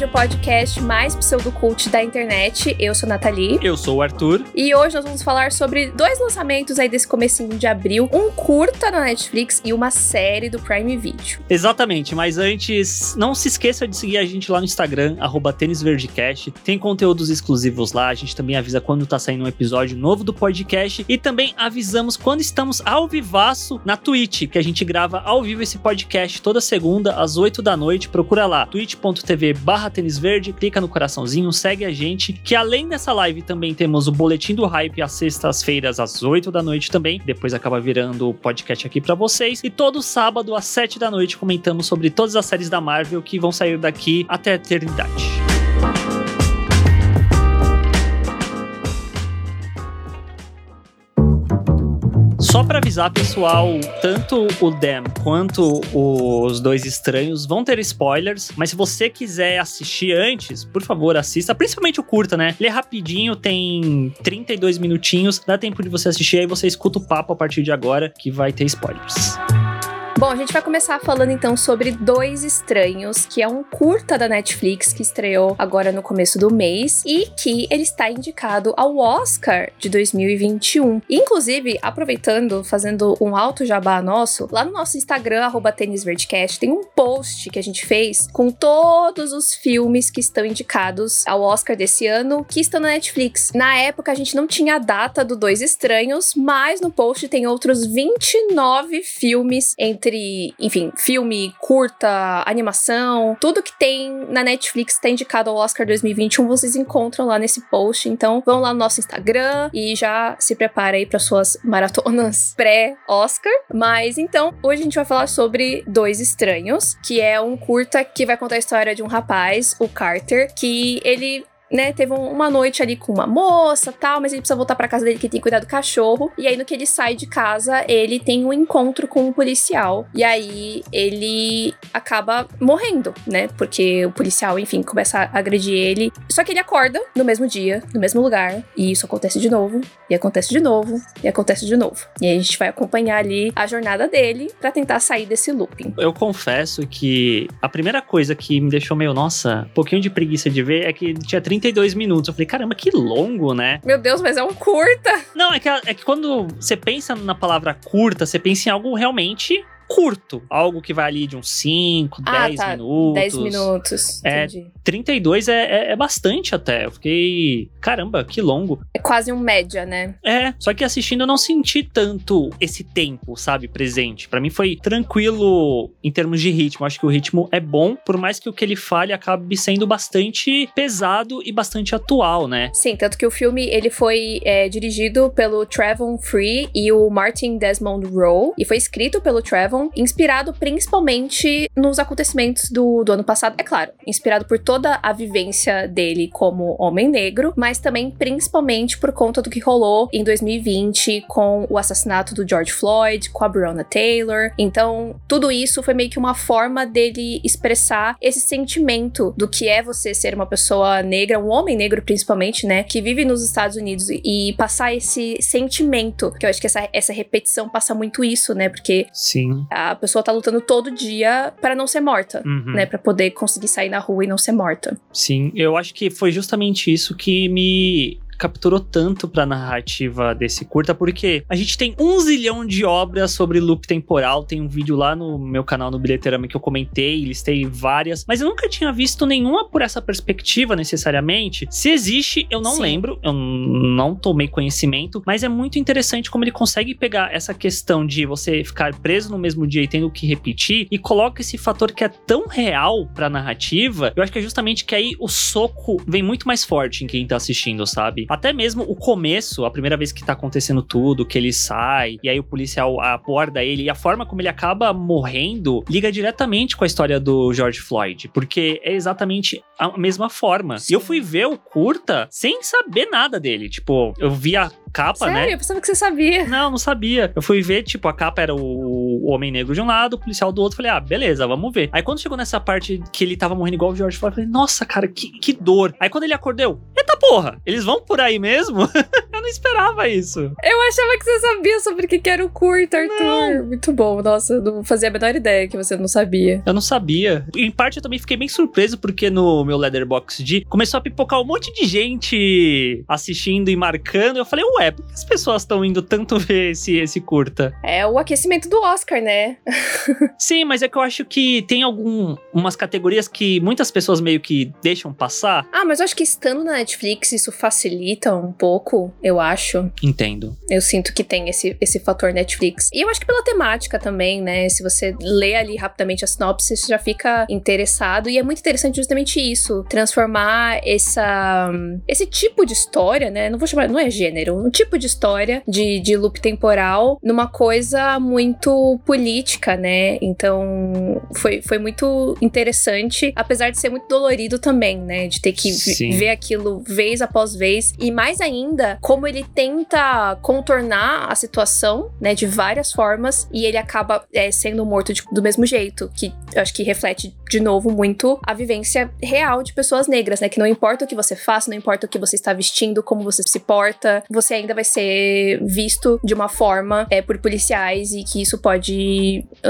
O podcast mais pseudocult da internet. Eu sou a Nathalie. Eu sou o Arthur. E hoje nós vamos falar sobre dois lançamentos aí desse comecinho de abril. Um curta na Netflix e uma série do Prime Video. Exatamente, mas antes, não se esqueça de seguir a gente lá no Instagram, arroba tênisverdecast. Tem conteúdos exclusivos lá, a gente também avisa quando tá saindo um episódio novo do podcast. E também avisamos quando estamos ao vivaço na Twitch, que a gente grava ao vivo esse podcast toda segunda às 8 da noite. Procura lá, twitch.tv barra tênisverde, clica no coraçãozinho, segue a gente, que além dessa live também temos o Boletim do Hype às sextas-feiras às 8 da noite também, depois acaba virando o podcast aqui para vocês, e todo sábado às 7 da noite comentamos sobre todas as séries da Marvel que vão sair daqui até a eternidade. Só para avisar, pessoal, tanto o Dem quanto os Dois Estranhos vão ter spoilers, mas se você quiser assistir antes, por favor, assista, principalmente o curta, né? Ele é rapidinho, tem 32 minutinhos, dá tempo de você assistir, aí você escuta o papo a partir de agora, que vai ter spoilers. Bom, a gente vai começar falando então sobre Dois Estranhos, que é um curta da Netflix que estreou agora no começo do mês e que ele está indicado ao Oscar de 2021. Inclusive, aproveitando, fazendo um alto jabá nosso, lá no nosso Instagram, arroba tem um post que a gente fez com todos os filmes que estão indicados ao Oscar desse ano, que estão na Netflix. Na época, a gente não tinha a data do Dois Estranhos, mas no post tem outros 29 filmes entre entre, enfim, filme, curta, animação, tudo que tem na Netflix está indicado ao Oscar 2021, vocês encontram lá nesse post. Então, vão lá no nosso Instagram e já se prepara aí para suas maratonas pré-Oscar. Mas então, hoje a gente vai falar sobre Dois Estranhos, que é um curta que vai contar a história de um rapaz, o Carter, que ele né, teve uma noite ali com uma moça tal, mas ele precisa voltar para casa dele que tem que cuidar do cachorro. E aí, no que ele sai de casa, ele tem um encontro com um policial. E aí ele acaba morrendo, né? Porque o policial, enfim, começa a agredir ele. Só que ele acorda no mesmo dia, no mesmo lugar. E isso acontece de novo, e acontece de novo, e acontece de novo. E aí a gente vai acompanhar ali a jornada dele para tentar sair desse looping. Eu confesso que a primeira coisa que me deixou meio, nossa, um pouquinho de preguiça de ver é que tinha 30 32 minutos. Eu falei, caramba, que longo, né? Meu Deus, mas é um curta. Não, é que, é que quando você pensa na palavra curta, você pensa em algo realmente curto. Algo que vai ali de uns 5, 10 ah, tá. minutos. 10 minutos. É, entendi. 32 é, é, é, bastante até. Eu fiquei. Caramba, que longo. É quase um média, né? É, só que assistindo eu não senti tanto esse tempo, sabe, presente. Para mim foi tranquilo em termos de ritmo. Acho que o ritmo é bom, por mais que o que ele fale acabe sendo bastante pesado e bastante atual, né? Sim, tanto que o filme ele foi é, dirigido pelo Trevon Free e o Martin Desmond Rowe e foi escrito pelo Trevon inspirado principalmente nos acontecimentos do, do ano passado. É claro, inspirado por toda a vivência dele como homem negro, mas também principalmente por conta do que rolou em 2020 com o assassinato do George Floyd, com a Breonna Taylor. Então, tudo isso foi meio que uma forma dele expressar esse sentimento do que é você ser uma pessoa negra, um homem negro principalmente, né, que vive nos Estados Unidos e passar esse sentimento, que eu acho que essa, essa repetição passa muito isso, né, porque Sim. A pessoa tá lutando todo dia para não ser morta, uhum. né? Para poder conseguir sair na rua e não ser morta. Sim, eu acho que foi justamente isso que me capturou tanto pra narrativa desse curta, porque a gente tem um zilhão de obras sobre loop temporal. Tem um vídeo lá no meu canal no Bilheterama que eu comentei, listei várias, mas eu nunca tinha visto nenhuma por essa perspectiva necessariamente. Se existe, eu não Sim. lembro, eu não tomei conhecimento, mas é muito interessante como ele consegue pegar essa questão de você ficar preso no mesmo dia e tendo que repetir e coloca esse fator que é tão real pra narrativa. Eu acho que é justamente que aí o soco vem muito mais forte em quem tá assistindo, sabe? Até mesmo o começo, a primeira vez que tá acontecendo tudo, que ele sai, e aí o policial aborda ele, e a forma como ele acaba morrendo liga diretamente com a história do George Floyd, porque é exatamente a mesma forma. E eu fui ver o curta sem saber nada dele. Tipo, eu vi a capa, Sério? né? Eu pensava que você sabia. Não, não sabia. Eu fui ver, tipo, a capa era o, o homem negro de um lado, o policial do outro. Falei, ah, beleza, vamos ver. Aí quando chegou nessa parte que ele tava morrendo igual o George Floyd, eu falei, nossa, cara, que, que dor. Aí quando ele acordou, eita porra, eles vão por aí mesmo? eu não esperava isso. Eu achava que você sabia sobre o que era o curta, Arthur. Não. Muito bom. Nossa, não fazia a menor ideia que você não sabia. Eu não sabia. Em parte, eu também fiquei bem surpreso, porque no meu Leatherbox D começou a pipocar um monte de gente assistindo e marcando. Eu falei, ué, por que as pessoas estão indo tanto ver esse, esse curta? É o aquecimento do Oscar, né? Sim, mas é que eu acho que tem algumas categorias que muitas pessoas meio que deixam passar. Ah, mas eu acho que estando na Netflix, isso facilita um pouco, eu acho. Entendo. Eu sinto que tem esse, esse fator Netflix. E eu acho que pela temática também, né? Se você lê ali rapidamente a sinopse, você já fica interessado. E é muito interessante justamente isso. Transformar essa, esse tipo de história, né? Não vou chamar, não é gênero, um tipo de história de, de loop temporal numa coisa muito política, né? Então foi, foi muito interessante, apesar de ser muito dolorido também, né? De ter que ver aquilo vez após vez. E mais ainda, como ele tenta contornar a situação, né? De várias formas, e ele acaba é, sendo morto de, do mesmo jeito, que eu acho que reflete de novo muito a vivência real de pessoas negras, né? Que não importa o que você faça, não importa o que você está vestindo, como você se porta, você ainda vai ser visto de uma forma é, por policiais e que isso pode,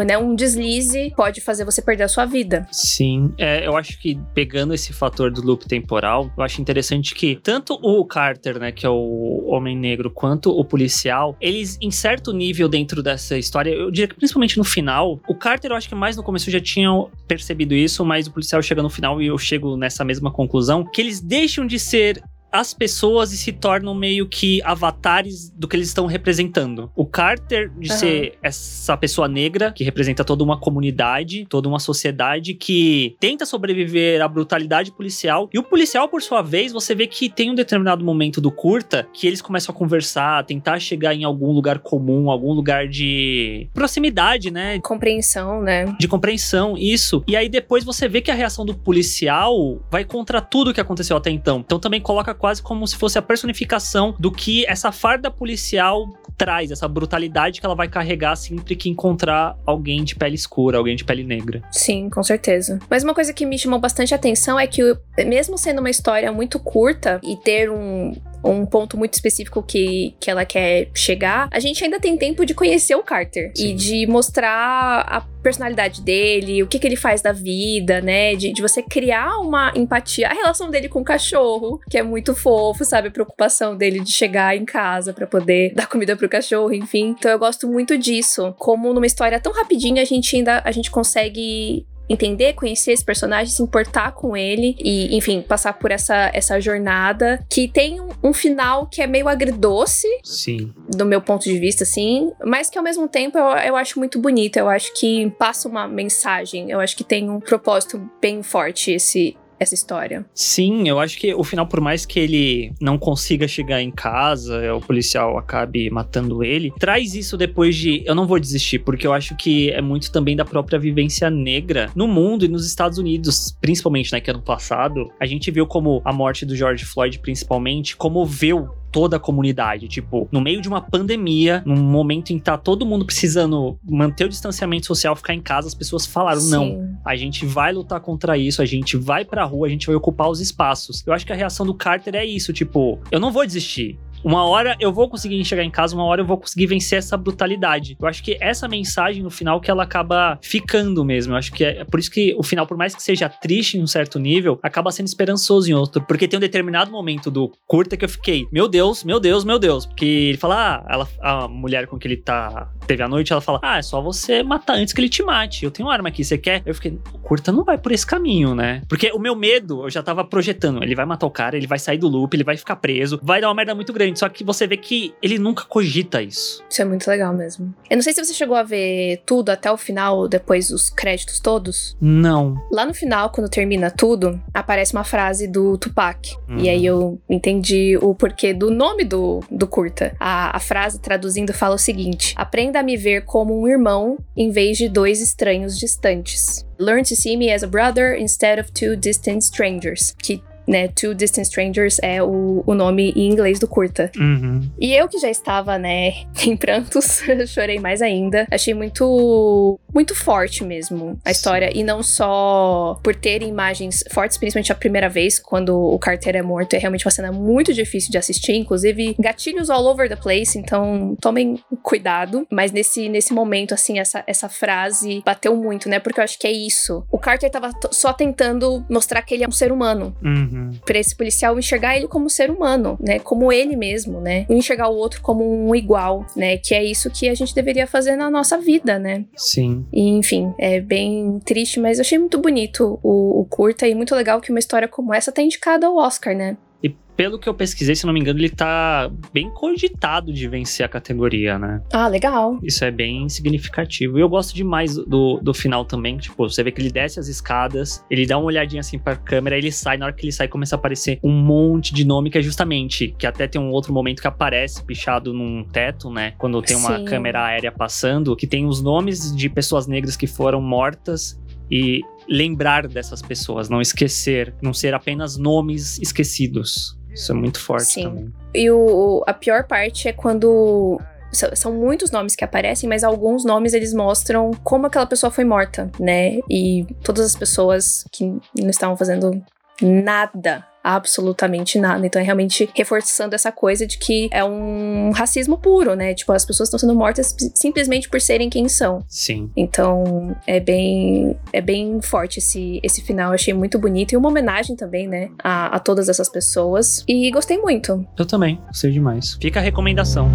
né? Um deslize pode fazer você perder a sua vida. Sim, é, eu acho que pegando esse fator do loop temporal, eu acho interessante que tanto o Carter, né, que é o homem negro, quanto o policial, eles em certo nível dentro dessa história, eu diria que principalmente no final, o Carter eu acho que mais no começo já tinham percebido isso, mas o policial chega no final e eu chego nessa mesma conclusão, que eles deixam de ser as pessoas e se tornam meio que avatares do que eles estão representando. O Carter, de uhum. ser essa pessoa negra, que representa toda uma comunidade, toda uma sociedade que tenta sobreviver à brutalidade policial. E o policial, por sua vez, você vê que tem um determinado momento do curta que eles começam a conversar, tentar chegar em algum lugar comum, algum lugar de proximidade, né? Compreensão, né? De compreensão, isso. E aí depois você vê que a reação do policial vai contra tudo que aconteceu até então. Então também coloca quase como se fosse a personificação do que essa farda policial traz, essa brutalidade que ela vai carregar sempre que encontrar alguém de pele escura, alguém de pele negra. Sim, com certeza. Mas uma coisa que me chamou bastante atenção é que, mesmo sendo uma história muito curta e ter um, um ponto muito específico que, que ela quer chegar, a gente ainda tem tempo de conhecer o Carter Sim. e de mostrar a personalidade dele, o que, que ele faz da vida, né? De, de você criar uma empatia. A relação dele com o cachorro, que é muito fofo, sabe? A preocupação dele de chegar em casa para poder dar comida pro cachorro, enfim. Então eu gosto muito disso. Como numa história tão rapidinha, a gente ainda a gente consegue entender, conhecer esse personagem, se importar com ele e, enfim, passar por essa, essa jornada que tem um, um final que é meio agridoce. Sim. Do meu ponto de vista, assim, mas que ao mesmo tempo eu, eu acho muito bonito. Eu acho que passa uma mensagem. Eu acho que tem um propósito bem forte esse, essa história. Sim, eu acho que o final, por mais que ele não consiga chegar em casa, o policial acabe matando ele, traz isso depois de eu não vou desistir, porque eu acho que é muito também da própria vivência negra no mundo e nos Estados Unidos, principalmente, né, que ano passado, a gente viu como a morte do George Floyd, principalmente, comoveu toda a comunidade. Tipo, no meio de uma pandemia, num momento em que tá todo mundo precisando manter o distanciamento social, ficar em casa, as pessoas falaram: Sim. não, a gente vai lutar contra isso, a gente vai pra rua, a gente vai ocupar os espaços. Eu acho que a reação do Carter é isso: tipo, eu não vou desistir. Uma hora eu vou conseguir chegar em casa, uma hora eu vou conseguir vencer essa brutalidade. Eu acho que essa mensagem no final que ela acaba ficando mesmo. Eu acho que é por isso que o final, por mais que seja triste em um certo nível, acaba sendo esperançoso em outro. Porque tem um determinado momento do curta que eu fiquei, meu Deus, meu Deus, meu Deus. Porque ele fala, ah, ela, a mulher com que ele tá, teve a noite, ela fala, ah, é só você matar antes que ele te mate. Eu tenho uma arma aqui, você quer? Eu fiquei, curta não vai por esse caminho, né? Porque o meu medo, eu já tava projetando, ele vai matar o cara, ele vai sair do loop, ele vai ficar preso, vai dar uma merda muito grande só que você vê que ele nunca cogita isso. Isso é muito legal mesmo. Eu não sei se você chegou a ver tudo até o final, depois os créditos todos. Não. Lá no final, quando termina tudo, aparece uma frase do Tupac. Uhum. E aí eu entendi o porquê do nome do, do curta. A, a frase, traduzindo, fala o seguinte: Aprenda a me ver como um irmão em vez de dois estranhos distantes. Learn to see me as a brother instead of two distant strangers. Que né? Two Distant Strangers é o, o nome em inglês do curta. Uhum. E eu que já estava, né, em prantos, chorei mais ainda. Achei muito muito forte mesmo a história e não só por ter imagens fortes, principalmente a primeira vez quando o Carter é morto, é realmente uma cena muito difícil de assistir, inclusive gatilhos all over the place, então tomem cuidado, mas nesse nesse momento assim, essa essa frase bateu muito, né? Porque eu acho que é isso. O Carter tava só tentando mostrar que ele é um ser humano. Uhum. Pra esse policial enxergar ele como ser humano, né? Como ele mesmo, né? Enxergar o outro como um igual, né? Que é isso que a gente deveria fazer na nossa vida, né? Sim. E, enfim, é bem triste, mas eu achei muito bonito o, o curta e muito legal que uma história como essa tá indicada ao Oscar, né? Pelo que eu pesquisei, se não me engano, ele tá bem cogitado de vencer a categoria, né? Ah, legal. Isso é bem significativo. E eu gosto demais do, do final também. Tipo, você vê que ele desce as escadas, ele dá uma olhadinha assim pra câmera, ele sai. Na hora que ele sai, começa a aparecer um monte de nome que é justamente. Que até tem um outro momento que aparece pichado num teto, né? Quando tem uma Sim. câmera aérea passando, que tem os nomes de pessoas negras que foram mortas e lembrar dessas pessoas, não esquecer, não ser apenas nomes esquecidos. Isso é muito forte Sim. também. E o, a pior parte é quando. São muitos nomes que aparecem, mas alguns nomes eles mostram como aquela pessoa foi morta, né? E todas as pessoas que não estavam fazendo nada, absolutamente nada. Então é realmente reforçando essa coisa de que é um racismo puro, né? Tipo, as pessoas estão sendo mortas sim- simplesmente por serem quem são. Sim. Então é bem é bem forte esse, esse final. Eu achei muito bonito e uma homenagem também, né? A, a todas essas pessoas. E gostei muito. Eu também, gostei demais. Fica a recomendação.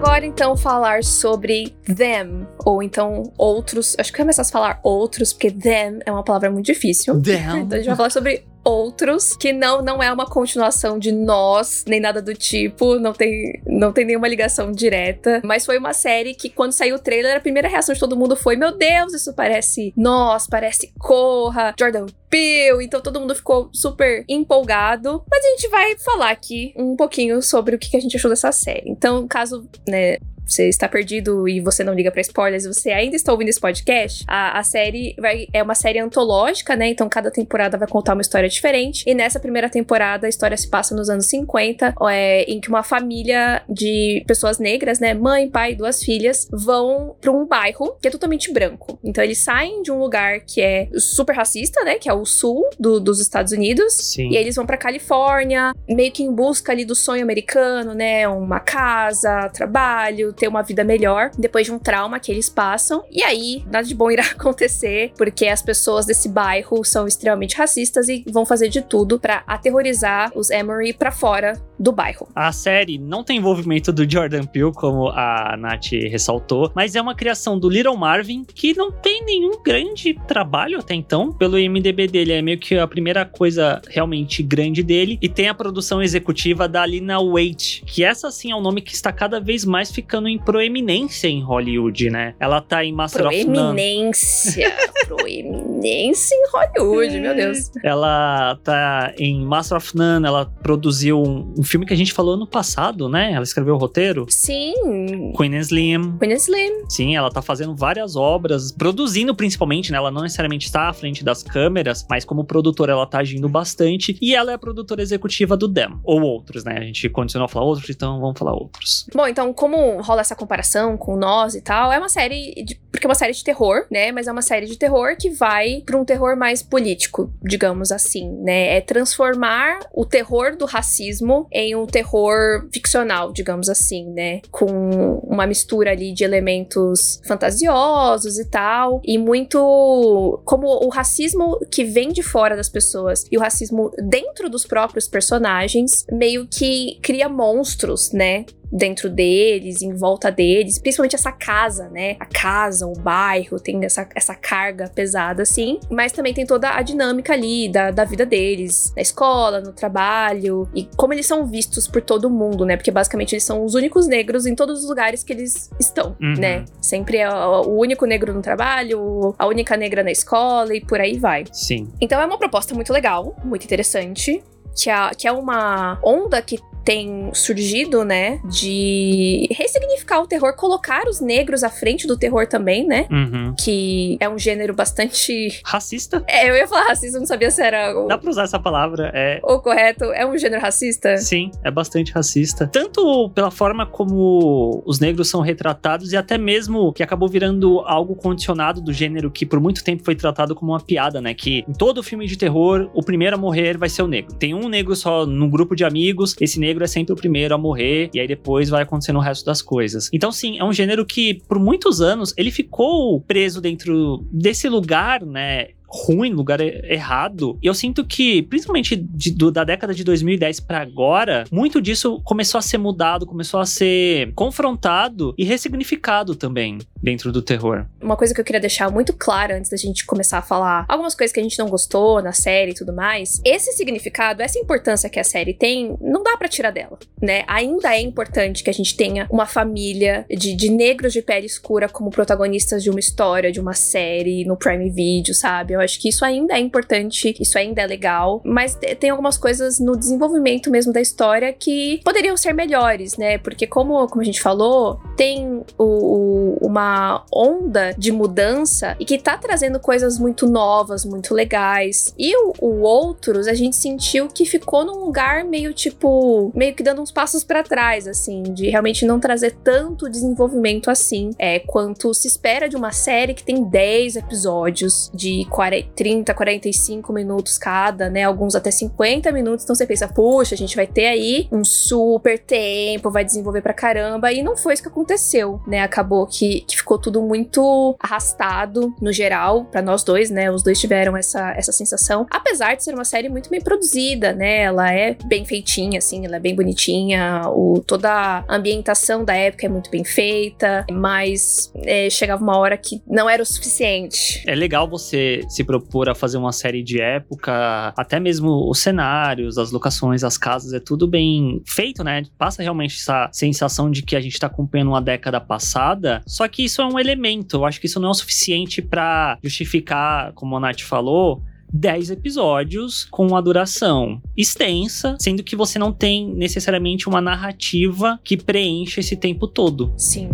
Agora então falar sobre them, ou então outros. Acho que é mais fácil falar outros, porque them é uma palavra muito difícil. Então a gente vai falar sobre outros, que não não é uma continuação de nós, nem nada do tipo, não tem, não tem nenhuma ligação direta. Mas foi uma série que, quando saiu o trailer, a primeira reação de todo mundo foi: Meu Deus, isso parece nós, parece Corra, Jordan Peele. Então todo mundo ficou super empolgado. Mas a gente vai falar aqui um pouquinho sobre o que a gente achou dessa série. Então, caso, né, você está perdido e você não liga pra spoilers, e você ainda está ouvindo esse podcast, a, a série vai, é uma série antológica, né? Então cada temporada vai contar uma história diferente. E nessa primeira temporada, a história se passa nos anos 50, é, em que uma família de pessoas negras, né? Mãe, pai, duas filhas, vão pra um bairro que é totalmente branco. Então eles saem de um lugar que é super racista, né? Que é o sul do- dos Estados Unidos. Sim. E aí eles vão pra Califórnia, meio que em busca ali do sonho americano, né? Uma casa, trabalho, ter uma vida melhor, depois de um trauma que eles passam. E aí, nada de bom irá acontecer, porque as pessoas desse bairro são extremamente racistas e vão fazer de tudo pra aterrorizar os Emory pra fora do bairro. A série não tem envolvimento do Jordan Peele, como a Nath ressaltou, mas é uma criação do Little Marvin, que não tem nenhum grande trabalho até então. Pelo IMDB dele, é meio que a primeira coisa realmente grande dele. E tem a produção executiva da Lina Waite, que essa sim é um nome que está cada vez mais ficando em proeminência em Hollywood, né? Ela tá em Master of None. Proeminência. Proeminência em Hollywood, meu Deus. Ela tá em Master of None, ela produziu um, um filme que a gente falou ano passado, né? Ela escreveu o roteiro. Sim. Queen Slim. Queen Slim. Sim, ela tá fazendo várias obras, produzindo principalmente, né? Ela não necessariamente está à frente das câmeras, mas como produtora ela tá agindo bastante. E ela é a produtora executiva do Dem. Ou outros, né? A gente condicionou a falar outros, então vamos falar outros. Bom, então, como rola essa comparação com nós e tal, é uma série. De, porque é uma série de terror, né? Mas é uma série de terror que vai pra um terror mais político, digamos assim, né? É transformar o terror do racismo em um terror ficcional, digamos assim, né? Com uma mistura ali de elementos fantasiosos e tal. E muito. Como o racismo que vem de fora das pessoas e o racismo dentro dos próprios personagens meio que cria monstros, né? Dentro deles, em volta deles, principalmente essa casa, né? A casa, o bairro, tem essa, essa carga pesada, assim, mas também tem toda a dinâmica ali da, da vida deles, na escola, no trabalho, e como eles são vistos por todo mundo, né? Porque basicamente eles são os únicos negros em todos os lugares que eles estão, Uhum. né? Sempre é o o único negro no trabalho, a única negra na escola e por aí vai. Sim. Então é uma proposta muito legal, muito interessante. Que, é, que é uma onda que tem surgido, né, de ressignificar o terror, colocar os negros à frente do terror também, né? Uhum. Que é um gênero bastante. Racista? É, eu ia falar racista, não sabia se era o, Dá pra usar essa palavra, é. o correto. É um gênero racista? Sim, é bastante racista. Tanto pela forma como os negros são retratados e até mesmo que acabou virando algo condicionado do gênero que por muito tempo foi tratado como uma piada, né? Que em todo filme de terror, o primeiro a morrer vai ser o negro. Tem um negro só no grupo de amigos, esse negro é sempre o primeiro a morrer e aí depois vai acontecendo o resto das coisas. Então, sim, é um gênero que por muitos anos ele ficou preso dentro desse lugar, né? Ruim, lugar errado. E eu sinto que, principalmente de, do, da década de 2010 para agora, muito disso começou a ser mudado, começou a ser confrontado e ressignificado também dentro do terror. Uma coisa que eu queria deixar muito clara antes da gente começar a falar algumas coisas que a gente não gostou na série e tudo mais, esse significado, essa importância que a série tem, não dá para tirar dela, né? Ainda é importante que a gente tenha uma família de, de negros de pele escura como protagonistas de uma história, de uma série no Prime Video, sabe? Eu acho que isso ainda é importante, isso ainda é legal, mas tem algumas coisas no desenvolvimento mesmo da história que poderiam ser melhores, né? Porque como, como a gente falou, tem o, o, uma onda de mudança e que tá trazendo coisas muito novas, muito legais. E o, o Outros, a gente sentiu que ficou num lugar meio tipo, meio que dando uns passos para trás, assim, de realmente não trazer tanto desenvolvimento assim, é, quanto se espera de uma série que tem 10 episódios de 40 30, 45 minutos cada, né? Alguns até 50 minutos. Então você pensa, puxa, a gente vai ter aí um super tempo, vai desenvolver pra caramba. E não foi isso que aconteceu, né? Acabou que, que ficou tudo muito arrastado no geral, para nós dois, né? Os dois tiveram essa, essa sensação. Apesar de ser uma série muito bem produzida, né? Ela é bem feitinha, assim, ela é bem bonitinha. O, toda a ambientação da época é muito bem feita, mas é, chegava uma hora que não era o suficiente. É legal você se propor a fazer uma série de época, até mesmo os cenários, as locações, as casas, é tudo bem feito, né? Passa realmente essa sensação de que a gente tá acompanhando uma década passada, só que isso é um elemento, eu acho que isso não é o suficiente para justificar, como a Nath falou, 10 episódios com uma duração extensa, sendo que você não tem necessariamente uma narrativa que preencha esse tempo todo. Sim.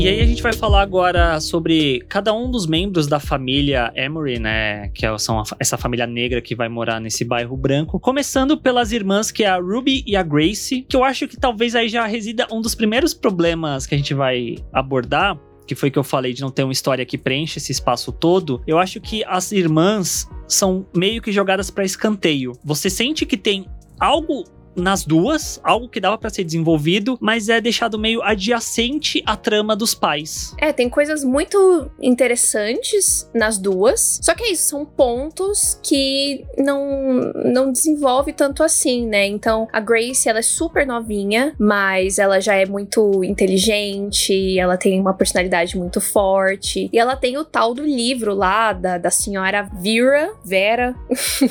E aí a gente vai falar agora sobre cada um dos membros da família Emery, né? Que é, são essa família negra que vai morar nesse bairro branco. Começando pelas irmãs, que é a Ruby e a Grace, que eu acho que talvez aí já resida um dos primeiros problemas que a gente vai abordar, que foi que eu falei de não ter uma história que preenche esse espaço todo, eu acho que as irmãs são meio que jogadas para escanteio. Você sente que tem algo nas duas, algo que dava para ser desenvolvido, mas é deixado meio adjacente à trama dos pais. É, tem coisas muito interessantes nas duas, só que é isso, são pontos que não não desenvolve tanto assim, né? Então, a Grace, ela é super novinha, mas ela já é muito inteligente, ela tem uma personalidade muito forte, e ela tem o tal do livro lá da, da senhora Vera, Vera,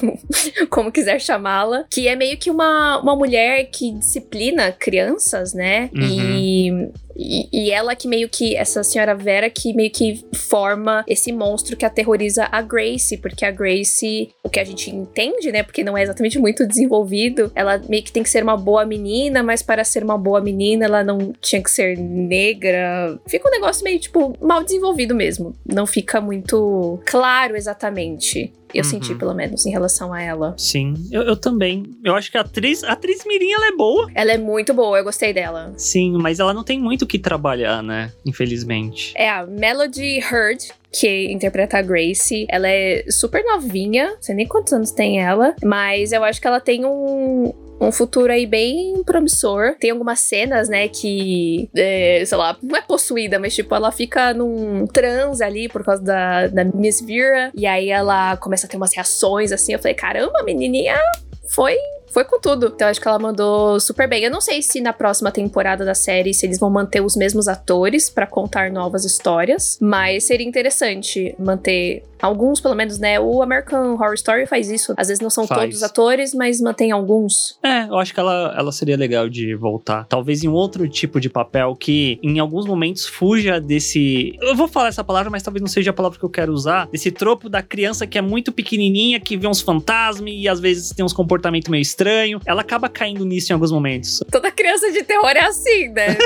como quiser chamá-la, que é meio que uma, uma mulher que disciplina crianças, né? Uhum. E e, e, ela que meio que, essa senhora Vera que meio que forma esse monstro que aterroriza a Grace, porque a Grace, o que a gente entende, né, porque não é exatamente muito desenvolvido, ela meio que tem que ser uma boa menina, mas para ser uma boa menina ela não tinha que ser negra. Fica um negócio meio, tipo, mal desenvolvido mesmo. Não fica muito claro exatamente. Eu uhum. senti, pelo menos, em relação a ela. Sim, eu, eu, também. Eu acho que a atriz, a atriz Mirim, ela é boa. Ela é muito boa, eu gostei dela. Sim, mas ela não tem muito o que trabalhar, né? Infelizmente. É a Melody Hurd, que interpreta a Grace. Ela é super novinha, não sei nem quantos anos tem ela, mas eu acho que ela tem um, um futuro aí bem promissor. Tem algumas cenas, né, que, é, sei lá, não é possuída, mas tipo, ela fica num transe ali por causa da, da Miss Vera. E aí ela começa a ter umas reações assim. Eu falei, caramba, menininha foi foi com tudo. Então acho que ela mandou super bem. Eu não sei se na próxima temporada da série se eles vão manter os mesmos atores para contar novas histórias, mas seria interessante manter Alguns, pelo menos, né? O American Horror Story faz isso. Às vezes não são Faz. todos os atores, mas mantém alguns. É, eu acho que ela, ela seria legal de voltar. Talvez em outro tipo de papel que, em alguns momentos, fuja desse. Eu vou falar essa palavra, mas talvez não seja a palavra que eu quero usar. Desse tropo da criança que é muito pequenininha, que vê uns fantasmas e às vezes tem uns comportamentos meio estranhos. Ela acaba caindo nisso em alguns momentos. Toda criança de terror é assim, né?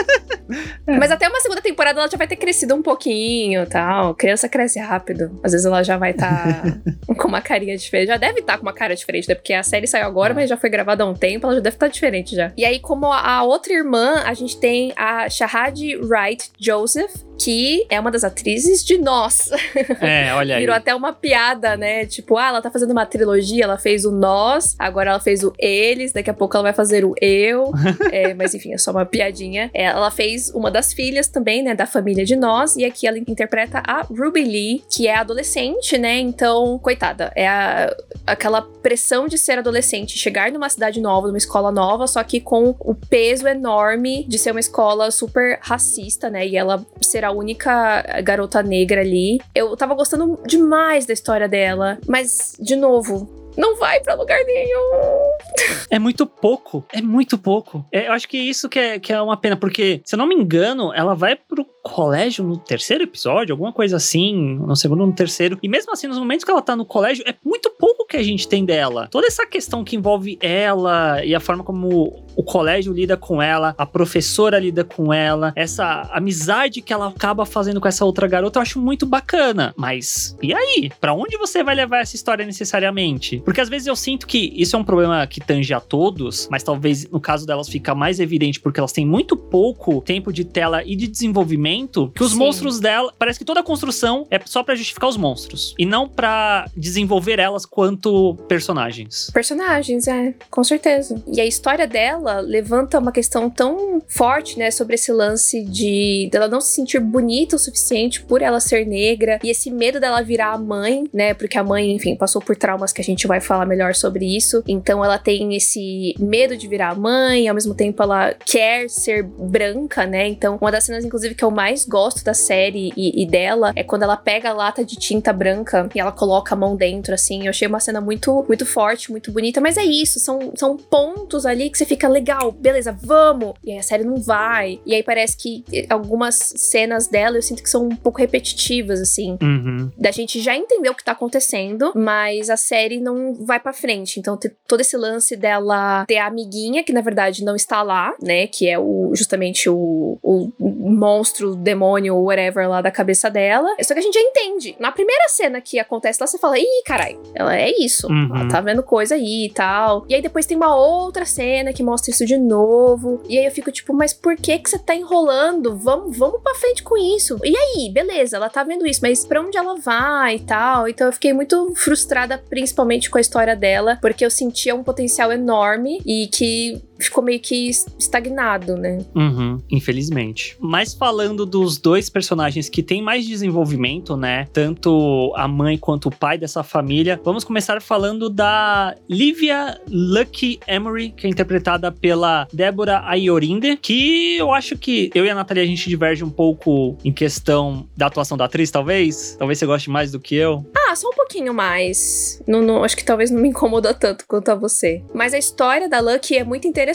Mas até uma segunda temporada ela já vai ter crescido um pouquinho tal. Criança cresce rápido. Às vezes ela já vai estar com uma carinha diferente. Já deve estar com uma cara diferente, né? Porque a série saiu agora, É. mas já foi gravada há um tempo, ela já deve estar diferente já. E aí, como a outra irmã, a gente tem a Shahad Wright Joseph, que é uma das atrizes de Nós. É, olha aí. Virou até uma piada, né? Tipo, ah, ela tá fazendo uma trilogia, ela fez o Nós, agora ela fez o Eles, daqui a pouco ela vai fazer o Eu. É, mas enfim, é só uma piadinha. É, ela fez uma das filhas também, né, da família de Nós, e aqui ela interpreta a Ruby Lee, que é adolescente, né? Então, coitada, é a- aquela pressão de ser adolescente, chegar numa cidade nova, numa escola nova, só que com o peso enorme de ser uma escola super racista, né? E ela ser a única garota negra ali. Eu tava gostando demais da história dela, mas, de novo, não vai pra lugar nenhum. É muito pouco. É muito pouco. É, eu acho que isso que é, que é uma pena, porque, se eu não me engano, ela vai pro colégio no terceiro episódio, alguma coisa assim, no segundo no terceiro. E mesmo assim, nos momentos que ela tá no colégio, é muito pouco que a gente tem dela. Toda essa questão que envolve ela e a forma como o colégio lida com ela, a professora lida com ela, essa amizade que ela acaba fazendo com essa outra garota, eu acho muito bacana. Mas e aí? Pra onde você vai levar essa história necessariamente? Porque às vezes eu sinto que isso é um problema que tange a todos, mas talvez no caso delas fica mais evidente porque elas têm muito pouco tempo de tela e de desenvolvimento, que os Sim. monstros dela, parece que toda a construção é só pra justificar os monstros e não pra desenvolver elas quanto personagens. Personagens, é, com certeza. E a história dela levanta uma questão tão forte, né, sobre esse lance de dela não se sentir bonita o suficiente por ela ser negra e esse medo dela virar a mãe, né, porque a mãe, enfim, passou por traumas que a gente vai falar melhor sobre isso. Então ela tem esse medo de virar a mãe, ao mesmo tempo ela quer ser branca, né? Então, uma das cenas, inclusive, que eu mais gosto da série e, e dela é quando ela pega a lata de tinta branca e ela coloca a mão dentro, assim. Eu achei uma cena muito, muito forte, muito bonita, mas é isso, são, são pontos ali que você fica legal, beleza, vamos! E aí a série não vai. E aí parece que algumas cenas dela eu sinto que são um pouco repetitivas, assim Uhum. da gente já entender o que tá acontecendo, mas a série não vai pra frente. Então, ter todo esse lance dela ter a amiguinha, que na verdade não está lá, né? Que é o justamente o, o monstro, demônio, whatever lá da cabeça dela. Só que a gente já entende. Na primeira cena que acontece lá, você fala: ih, carai, ela é isso. Uhum. Ela tá vendo coisa aí e tal. E aí depois tem uma outra cena que mostra isso de novo. E aí eu fico tipo, mas por que que você tá enrolando? Vamos, vamos pra frente com isso. E aí, beleza, ela tá vendo isso, mas pra onde ela vai e tal? Então eu fiquei muito frustrada, principalmente com a história dela, porque eu sentia um potencial enorme e que ficou meio que estagnado, né? Uhum, infelizmente. Mas falando dos dois personagens que têm mais desenvolvimento, né? Tanto a mãe quanto o pai dessa família, vamos começar falando da Livia Lucky Emery, que é interpretada pela Débora Ayorinde, que eu acho que eu e a Nathalie a gente diverge um pouco em questão da atuação da atriz, talvez. Talvez você goste mais do que eu. Ah, só um pouquinho mais. Não, não- acho que talvez não me incomoda tanto quanto a você. Mas a história da Lucky é muito interessante,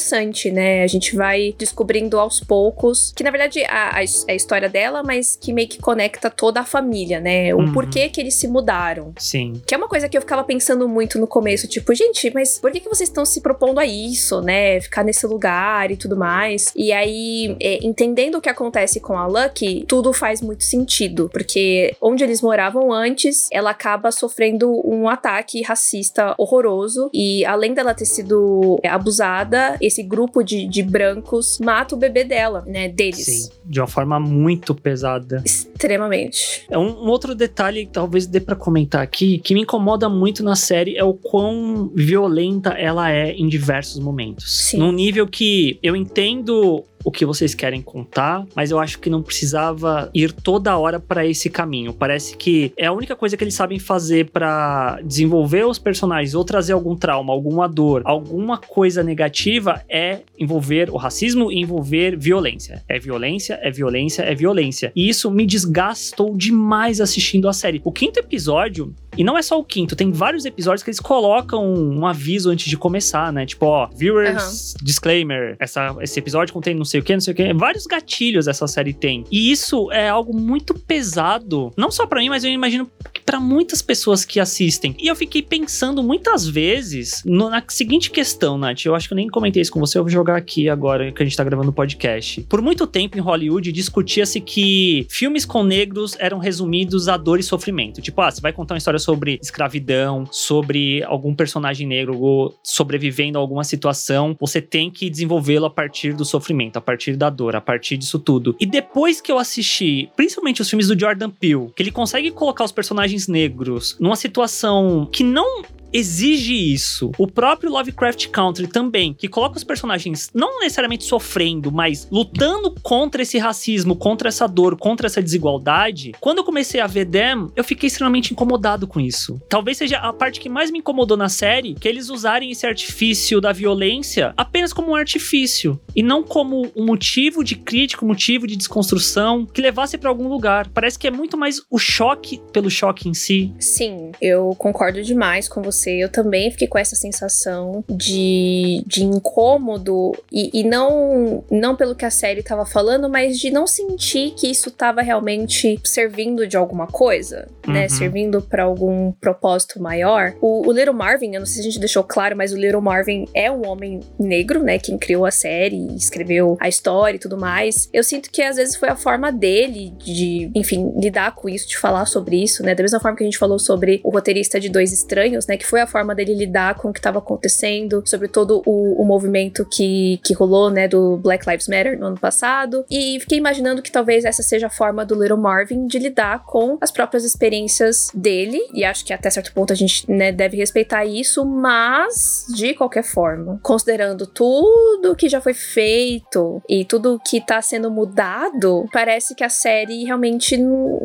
né? A gente vai descobrindo aos poucos que, na verdade, a, a his- a história dela, mas que meio que conecta toda a família, né? O Uhum. porquê que eles se mudaram. Sim. Que é uma coisa que eu ficava pensando muito no começo, tipo, gente, mas por que, que vocês estão se propondo a isso, né? Ficar nesse lugar e tudo mais. E aí, é, entendendo o que acontece com a Lucky, tudo faz muito sentido. Porque onde eles moravam antes, ela acaba sofrendo um ataque racista horroroso. E além dela ter sido é, abusada, esse grupo de, de brancos mata o bebê dela, né? Deles. Sim. De uma forma muito pesada. Extremamente. É um, um outro detalhe que talvez dê pra comentar aqui, que me incomoda muito na série, é o quão violenta ela é em diversos momentos. Sim. Num nível que eu entendo o que vocês querem contar, mas eu acho que não precisava ir toda hora para esse caminho. Parece que é a única coisa que eles sabem fazer para desenvolver os personagens ou trazer algum trauma, alguma dor, alguma coisa negativa é envolver o racismo e envolver violência. É violência, é violência, é violência. E isso me desgastou demais assistindo a série. O quinto episódio, e não é só o quinto, tem vários episódios que eles colocam um aviso antes de começar, né? Tipo, ó, viewers uhum. disclaimer, essa, esse episódio contém não sei o que, não sei o que. Vários gatilhos essa série tem. E isso é algo muito pesado, não só para mim, mas eu imagino para muitas pessoas que assistem. E eu fiquei pensando muitas vezes no, na seguinte questão, Nath. Eu acho que eu nem comentei isso com você, eu vou jogar aqui agora que a gente tá gravando o podcast. Por muito tempo em Hollywood discutia-se que filmes com negros eram resumidos a dor e sofrimento. Tipo, ah, você vai contar uma história sobre escravidão, sobre algum personagem negro sobrevivendo a alguma situação, você tem que desenvolvê-lo a partir do sofrimento, a partir da dor, a partir disso tudo. E depois que eu assisti, principalmente os filmes do Jordan Peele, que ele consegue colocar os personagens negros numa situação que não exige isso. O próprio Lovecraft Country também, que coloca os personagens não necessariamente sofrendo, mas lutando contra esse racismo, contra essa dor, contra essa desigualdade. Quando eu comecei a ver Them, eu fiquei extremamente incomodado com isso. Talvez seja a parte que mais me incomodou na série, que eles usarem esse artifício da violência apenas como um artifício e não como um motivo de crítica, um motivo de desconstrução que levasse para algum lugar. Parece que é muito mais o choque pelo choque em si. Sim, eu concordo demais com você você, eu também fiquei com essa sensação de, de incômodo e, e não, não pelo que a série estava falando, mas de não sentir que isso estava realmente servindo de alguma coisa, né? uhum. né? Servindo para algum propósito maior. O, o Little Marvin, eu não sei se a gente deixou claro, mas o Little Marvin é um homem negro, né? Quem criou a série, escreveu a história e tudo mais. Eu sinto que às vezes foi a forma dele de, enfim, lidar com isso, de falar sobre isso, né? Da mesma forma que a gente falou sobre o roteirista de Dois Estranhos, né? Que foi a forma dele lidar com o que estava acontecendo, sobre todo o, o, movimento que, que rolou, né, do Black Lives Matter no ano passado. E fiquei imaginando que talvez essa seja a forma do Little Marvin de lidar com as próprias experiências dele. E acho que até certo ponto a gente, né, deve respeitar isso, mas de qualquer forma, considerando tudo que já foi feito e tudo que tá sendo mudado, parece que a série realmente,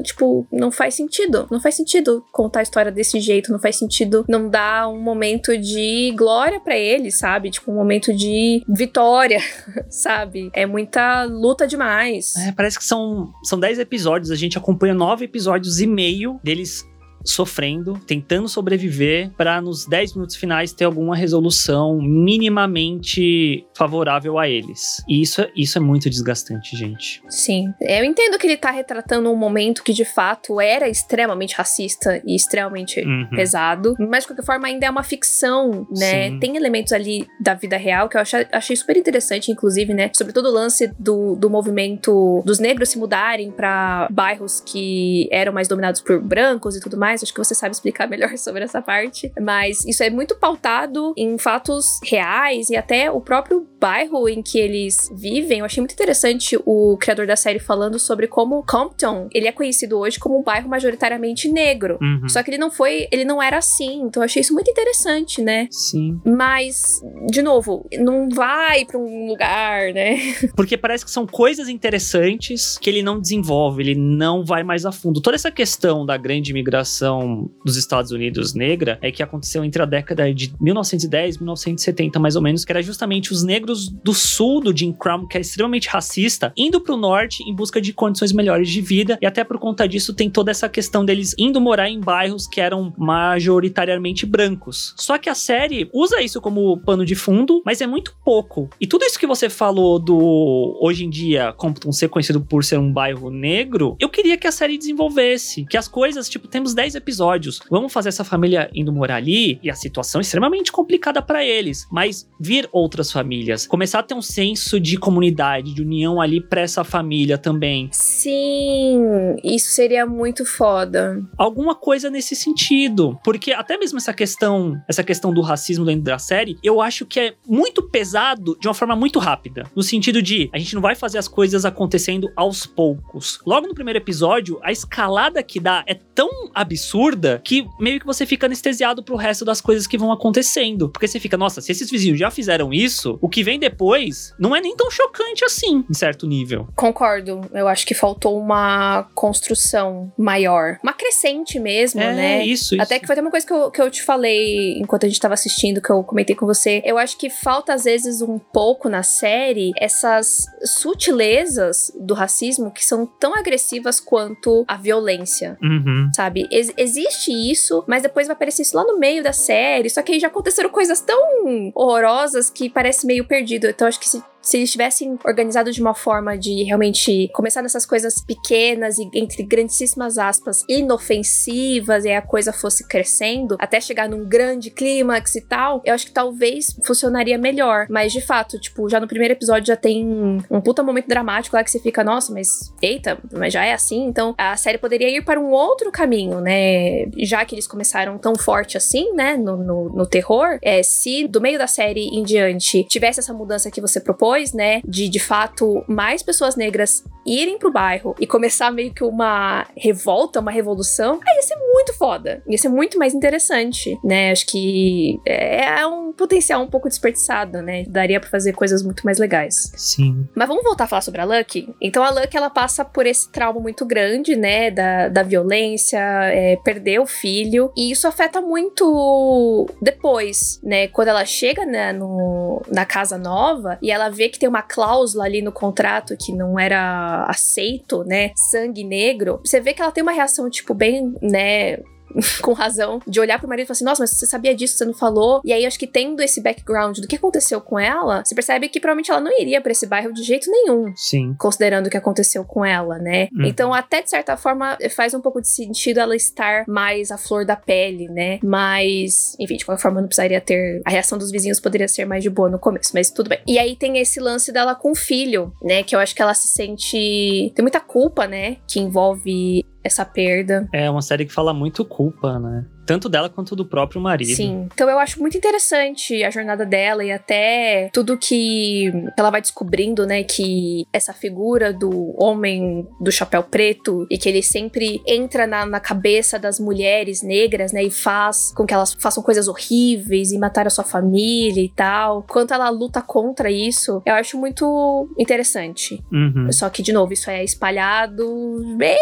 tipo, não faz sentido. Não faz sentido contar a história desse jeito, não faz sentido não dar um momento de glória para ele, sabe? Tipo, um momento de vitória, sabe? É muita luta demais. É, parece que são, são dez episódios, a gente acompanha nove episódios e meio deles sofrendo, tentando sobreviver, para nos 10 minutos finais ter alguma resolução minimamente favorável a eles. E isso, isso é muito desgastante, gente. Sim. Eu entendo que ele tá retratando um momento que de fato era extremamente racista e extremamente uhum. pesado, mas de qualquer forma ainda é uma ficção, né? Sim. Tem elementos ali da vida real que eu achei, achei super interessante, inclusive, né? Sobretudo o lance do, do movimento dos negros se mudarem para bairros que eram mais dominados por brancos e tudo mais mais, acho que você sabe explicar melhor sobre essa parte. Mas isso é muito pautado em fatos reais e até o próprio bairro em que eles vivem. Eu achei muito interessante o criador da série falando sobre como Compton, ele é conhecido hoje como um bairro majoritariamente negro. Uhum. Só que ele não foi, ele não era assim. Então eu achei isso muito interessante, né? Sim. Mas, de novo, não vai para um lugar, né? Porque parece que são coisas interessantes que ele não desenvolve, ele não vai mais a fundo. Toda essa questão da grande imigração dos Estados Unidos negra é que aconteceu entre a década de 1910 e 1970, mais ou menos, que era justamente os negros do sul do Jim Crow, que é extremamente racista, indo para o norte em busca de condições melhores de vida, e até por conta disso tem toda essa questão deles indo morar em bairros que eram majoritariamente brancos. Só que a série usa isso como pano de fundo, mas é muito pouco. E tudo isso que você falou do hoje em dia Compton ser conhecido por ser um bairro negro, eu queria que a série desenvolvesse, que as coisas, tipo, temos 10 episódios. Vamos fazer essa família indo morar ali e a situação é extremamente complicada para eles, mas vir outras famílias, começar a ter um senso de comunidade, de união ali para essa família também. Sim, isso seria muito foda. Alguma coisa nesse sentido, porque até mesmo essa questão, essa questão do racismo dentro da série, eu acho que é muito pesado de uma forma muito rápida, no sentido de a gente não vai fazer as coisas acontecendo aos poucos. Logo no primeiro episódio, a escalada que dá é tão absurda absurda que meio que você fica anestesiado pro resto das coisas que vão acontecendo. Porque você fica, nossa, se esses vizinhos já fizeram isso, o que vem depois não é nem tão chocante assim, em certo nível. Concordo. Eu acho que faltou uma construção maior. Uma crescente mesmo, é, né? Isso, isso. Até que foi até uma coisa que eu, que eu te falei enquanto a gente tava assistindo, que eu comentei com você. Eu acho que falta, às vezes, um pouco na série essas sutilezas do racismo que são tão agressivas quanto a violência. Uhum. Sabe? Ex existe isso, mas depois vai aparecer isso lá no meio da série. Só que aí já aconteceram coisas tão horrorosas que parece meio perdido. Então acho que se se eles tivessem organizado de uma forma de realmente começar nessas coisas pequenas e entre grandíssimas aspas inofensivas e a coisa fosse crescendo até chegar num grande clímax e tal, eu acho que talvez funcionaria melhor. Mas de fato, tipo, já no primeiro episódio já tem um puta momento dramático lá que você fica, nossa, mas eita, mas já é assim, então a série poderia ir para um outro caminho, né? Já que eles começaram tão forte assim, né, no, no, no terror, é, se do meio da série em diante tivesse essa mudança que você propôs depois, né, de de fato mais pessoas negras irem pro bairro e começar meio que uma revolta, uma revolução, aí ia ser muito foda. Ia ser muito mais interessante, né? Acho que é um potencial um pouco desperdiçado, né? Daria para fazer coisas muito mais legais. Sim. Mas vamos voltar a falar sobre a Lucky? Então a Lucky, ela passa por esse trauma muito grande, né? Da, da violência, é, perder o filho. E isso afeta muito depois, né? Quando ela chega né, no, na casa nova e ela vê que tem uma cláusula ali no contrato que não era aceito, né? Sangue negro. Você vê que ela tem uma reação, tipo, bem, né? com razão, de olhar pro marido e falar assim: nossa, mas você sabia disso, você não falou. E aí, acho que tendo esse background do que aconteceu com ela, você percebe que provavelmente ela não iria para esse bairro de jeito nenhum. Sim. Considerando o que aconteceu com ela, né? Uhum. Então, até de certa forma, faz um pouco de sentido ela estar mais à flor da pele, né? Mas, enfim, de qualquer forma, não precisaria ter. A reação dos vizinhos poderia ser mais de boa no começo, mas tudo bem. E aí tem esse lance dela com o filho, né? Que eu acho que ela se sente. Tem muita culpa, né? Que envolve essa perda. É uma série que fala muito culpa, né? Tanto dela quanto do próprio marido. Sim. Então eu acho muito interessante a jornada dela e até tudo que ela vai descobrindo, né? Que essa figura do homem do chapéu preto e que ele sempre entra na, na cabeça das mulheres negras, né? E faz com que elas façam coisas horríveis e matar a sua família e tal. Quanto ela luta contra isso, eu acho muito interessante. Uhum. Só que, de novo, isso é espalhado bem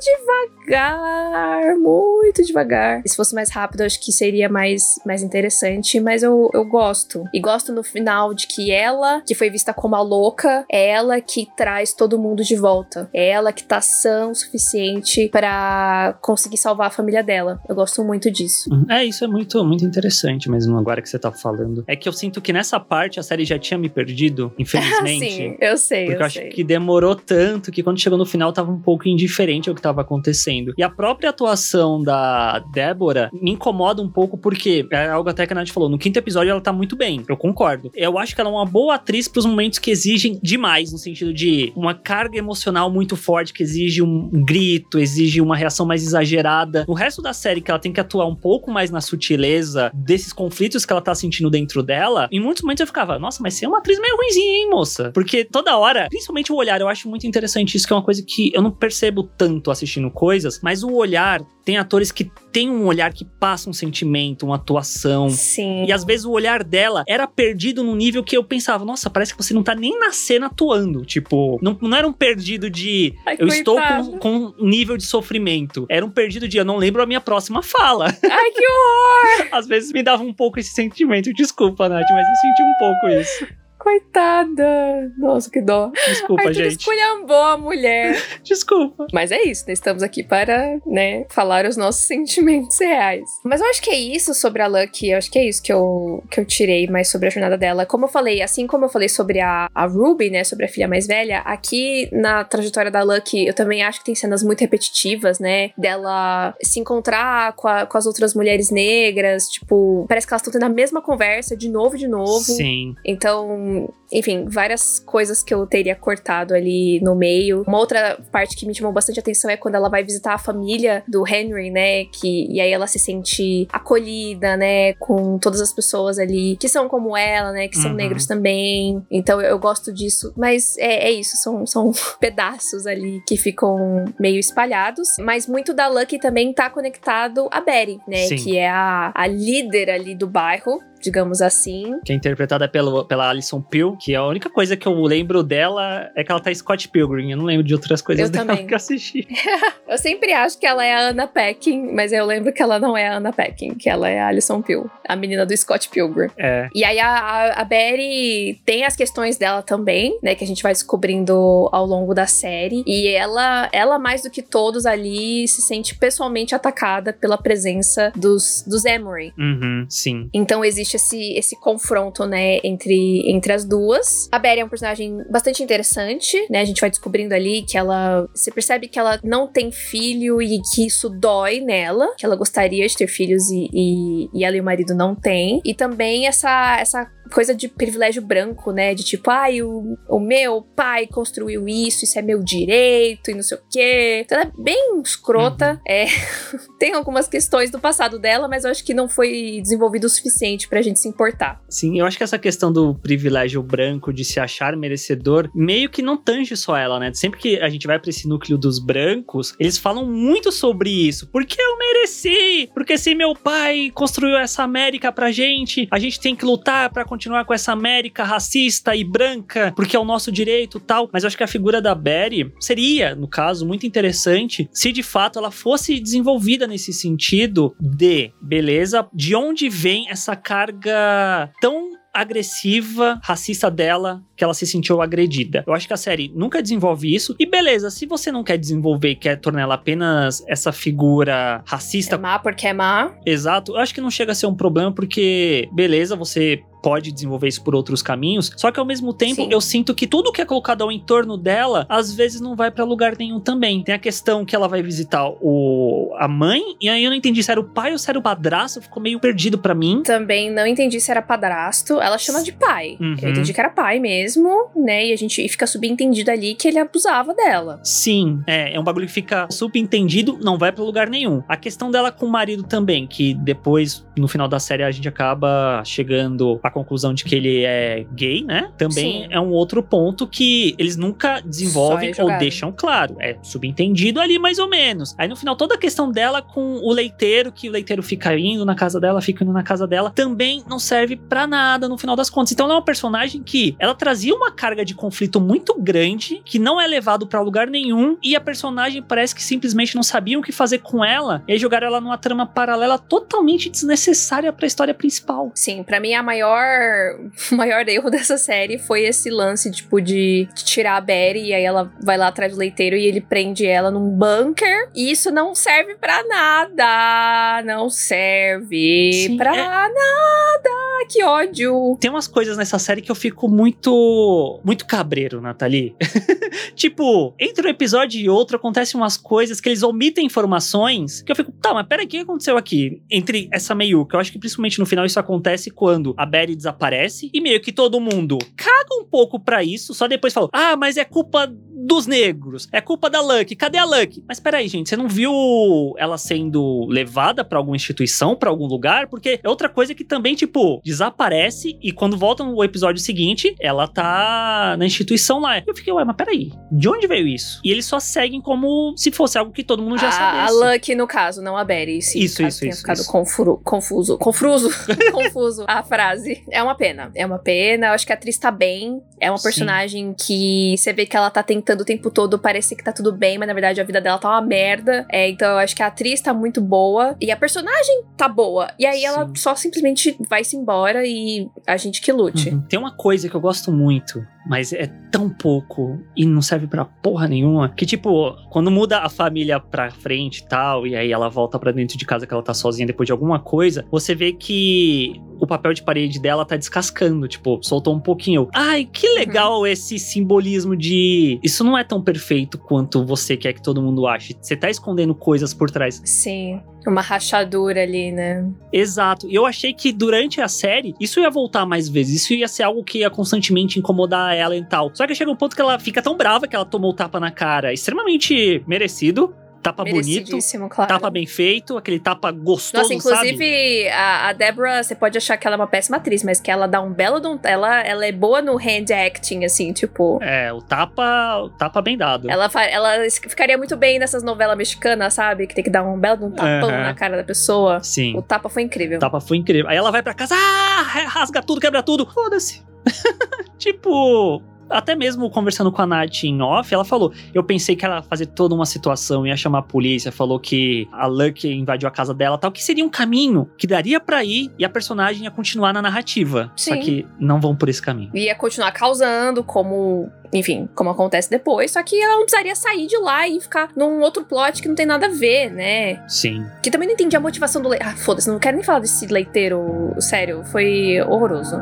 devagar, muito devagar. Se fosse mais rápido, acho que seria mais, mais interessante, mas eu, eu gosto. E gosto no final de que ela, que foi vista como a louca, é ela que traz todo mundo de volta. É ela que tá sã o suficiente para conseguir salvar a família dela. Eu gosto muito disso. Uhum. É, isso é muito, muito interessante mesmo, agora que você tá falando. É que eu sinto que nessa parte a série já tinha me perdido, infelizmente. Sim, eu sei, porque eu, eu acho sei. que demorou tanto que quando chegou no final tava um pouco indiferente ao que tava acontecendo. E a própria atuação da Débora me incomoda um pouco porque é algo até que a Nath falou, no quinto episódio ela tá muito bem, eu concordo. Eu acho que ela é uma boa atriz pros momentos que exigem demais, no sentido de uma carga emocional muito forte, que exige um grito, exige uma reação mais exagerada. No resto da série, que ela tem que atuar um pouco mais na sutileza desses conflitos que ela tá sentindo dentro dela, em muitos momentos eu ficava, nossa, mas você é uma atriz meio ruimzinha, hein, moça? Porque toda hora, principalmente o olhar, eu acho muito interessante isso, que é uma coisa que eu não percebo tanto assistindo coisas, mas o olhar, tem atores que tem um olhar que passa um sentimento, uma atuação. Sim. E às vezes o olhar dela era perdido num nível que eu pensava, nossa, parece que você não tá nem na cena atuando. Tipo, não, não era um perdido de Ai, eu estou coitada. com, com um nível de sofrimento. Era um perdido de eu não lembro a minha próxima fala. Ai, que horror! às vezes me dava um pouco esse sentimento. Desculpa, Nath, mas eu senti um pouco isso. Coitada! Nossa, que dó. Desculpa, Arthur gente. esculhambou a mulher. Desculpa. Mas é isso, né? Estamos aqui para, né, falar os nossos sentimentos reais. Mas eu acho que é isso sobre a Lucky, eu acho que é isso que eu, que eu tirei mais sobre a jornada dela. Como eu falei, assim como eu falei sobre a, a Ruby, né, sobre a filha mais velha, aqui na trajetória da Lucky, eu também acho que tem cenas muito repetitivas, né, dela se encontrar com, a- com as outras mulheres negras, tipo, parece que elas estão tendo a mesma conversa de novo e de novo. Sim. Então, tem enfim, várias coisas que eu teria cortado ali no meio. Uma outra parte que me chamou bastante atenção é quando ela vai visitar a família do Henry, né? Que, e aí ela se sente acolhida, né? Com todas as pessoas ali que são como ela, né? Que são uhum. negros também. Então eu, eu gosto disso. Mas é, é, isso, são, são pedaços ali que ficam meio espalhados. Mas muito da Lucky também tá conectado a Betty, né? Sim. Que é a, a líder ali do bairro digamos assim. Que é interpretada pelo, pela Alison Peel, que a única coisa que eu lembro dela é que ela tá Scott Pilgrim. Eu não lembro de outras coisas eu dela também. que eu assisti. eu sempre acho que ela é a Anna Peckin, mas eu lembro que ela não é a Anna Peckin, que ela é a Alison Peel, a menina do Scott Pilgrim. É. E aí a, a, a Betty tem as questões dela também, né, que a gente vai descobrindo ao longo da série. E ela, ela mais do que todos ali, se sente pessoalmente atacada pela presença dos, dos Emory. Uhum, sim. Então existe existe esse, esse confronto, né, entre, entre as duas. A Berry é um personagem bastante interessante, né? A gente vai descobrindo ali que ela. Você percebe que ela não tem filho e que isso dói nela, que ela gostaria de ter filhos e, e, e ela e o marido não têm. E também essa, essa coisa de privilégio branco, né? De tipo, ai, o, o meu pai construiu isso, isso é meu direito e não sei o quê. Então ela é bem escrota. Uhum. É, tem algumas questões do passado dela, mas eu acho que não foi desenvolvido o suficiente pra gente se importar. Sim, eu acho que essa questão do privilégio branco, de se achar merecedor, meio que não tange só ela, né? Sempre que a gente vai pra esse núcleo dos brancos, eles falam muito sobre isso. Porque eu mereci! Porque se meu pai construiu essa América pra gente, a gente tem que lutar pra continuar com essa América racista e branca, porque é o nosso direito tal. Mas eu acho que a figura da Betty seria, no caso, muito interessante se de fato ela fosse desenvolvida nesse sentido de, beleza, de onde vem essa carga tão agressiva, racista dela, que ela se sentiu agredida. Eu acho que a série nunca desenvolve isso. E beleza, se você não quer desenvolver e quer tornar ela apenas essa figura racista. É má porque é má. Exato. Eu acho que não chega a ser um problema, porque, beleza, você pode desenvolver isso por outros caminhos. Só que ao mesmo tempo, Sim. eu sinto que tudo que é colocado ao entorno dela, às vezes não vai para lugar nenhum também. Tem a questão que ela vai visitar o a mãe, e aí eu não entendi se era o pai ou se era o padrasto, ficou meio perdido para mim. Também não entendi se era padrasto. Ela chama de pai. Uhum. Eu entendi que era pai mesmo, né? E a gente fica subentendido ali que ele abusava dela. Sim, é, é um bagulho que fica subentendido, não vai para lugar nenhum. A questão dela com o marido também, que depois, no final da série, a gente acaba chegando a conclusão de que ele é gay, né? Também Sim. é um outro ponto que eles nunca desenvolvem ou deixam claro. É subentendido ali mais ou menos. Aí no final toda a questão dela com o leiteiro, que o leiteiro fica indo na casa dela, fica indo na casa dela, também não serve para nada no final das contas. Então ela é uma personagem que ela trazia uma carga de conflito muito grande, que não é levado para lugar nenhum, e a personagem parece que simplesmente não sabiam o que fazer com ela, e aí jogaram ela numa trama paralela totalmente desnecessária para a história principal. Sim, para mim a maior maior, maior erro dessa série foi esse lance, tipo, de, tirar a Betty e aí ela vai lá atrás do leiteiro e ele prende ela num bunker. E isso não serve para nada. Não serve Sim, pra é... nada. Que ódio. Tem umas coisas nessa série que eu fico muito, muito cabreiro, Nathalie. tipo, entre um episódio e outro acontecem umas coisas que eles omitem informações que eu fico, tá, mas peraí, o que aconteceu aqui? Entre essa meio, que eu acho que principalmente no final isso acontece quando a Betty desaparece e meio que todo mundo caga um pouco para isso, só depois fala: "Ah, mas é culpa dos negros. É culpa da Lucky. Cadê a Lucky?" Mas peraí, gente, você não viu ela sendo levada para alguma instituição, para algum lugar? Porque é outra coisa que também, tipo, desaparece e quando volta no episódio seguinte, ela tá na instituição lá. Eu fiquei, ué, mas peraí, de onde veio isso? E eles só seguem como se fosse algo que todo mundo já sabia. A Lucky, no caso, não a Betty. Sim, isso, isso, isso. ficado isso. Confuso, confuso, confuso a frase. É uma pena. É uma pena. Eu acho que a atriz tá bem. É uma personagem Sim. que você vê que ela tá tentando o tempo todo parecer que tá tudo bem, mas na verdade a vida dela tá uma merda. É, então eu acho que a atriz tá muito boa e a personagem tá boa. E aí Sim. ela só simplesmente vai se embora e a gente que lute. Uhum. Tem uma coisa que eu gosto muito mas é tão pouco e não serve para porra nenhuma. Que, tipo, quando muda a família pra frente e tal, e aí ela volta para dentro de casa que ela tá sozinha depois de alguma coisa, você vê que o papel de parede dela tá descascando, tipo, soltou um pouquinho. Ai, que legal uhum. esse simbolismo de isso não é tão perfeito quanto você quer que todo mundo ache. Você tá escondendo coisas por trás. Sim. Uma rachadura ali, né? Exato. E eu achei que durante a série, isso ia voltar mais vezes. Isso ia ser algo que ia constantemente incomodar ela e tal. Só que chega um ponto que ela fica tão brava que ela tomou o tapa na cara, extremamente merecido tapa bonito, claro. tapa bem feito, aquele tapa gostoso, Nossa, inclusive, a, a Deborah, você pode achar que ela é uma péssima atriz, mas que ela dá um belo... Ela, ela é boa no hand acting, assim, tipo... É, o tapa, o tapa bem dado. Ela, ela ficaria muito bem nessas novelas mexicanas, sabe? Que tem que dar um belo um tapão uhum. na cara da pessoa. Sim. O tapa foi incrível. O tapa foi incrível. Aí ela vai pra casa, ah, rasga tudo, quebra tudo. Foda-se. tipo, até mesmo conversando com a Nath em off, ela falou: Eu pensei que ela ia fazer toda uma situação, ia chamar a polícia, falou que a Lucky invadiu a casa dela tal, que seria um caminho que daria para ir e a personagem ia continuar na narrativa. Sim. Só que não vão por esse caminho. Ia continuar causando, como enfim, como acontece depois, só que ela não precisaria sair de lá e ficar num outro plot que não tem nada a ver, né? Sim. Que também não entendi a motivação do leiteiro. Ah, foda-se, não quero nem falar desse leiteiro, sério, foi horroroso.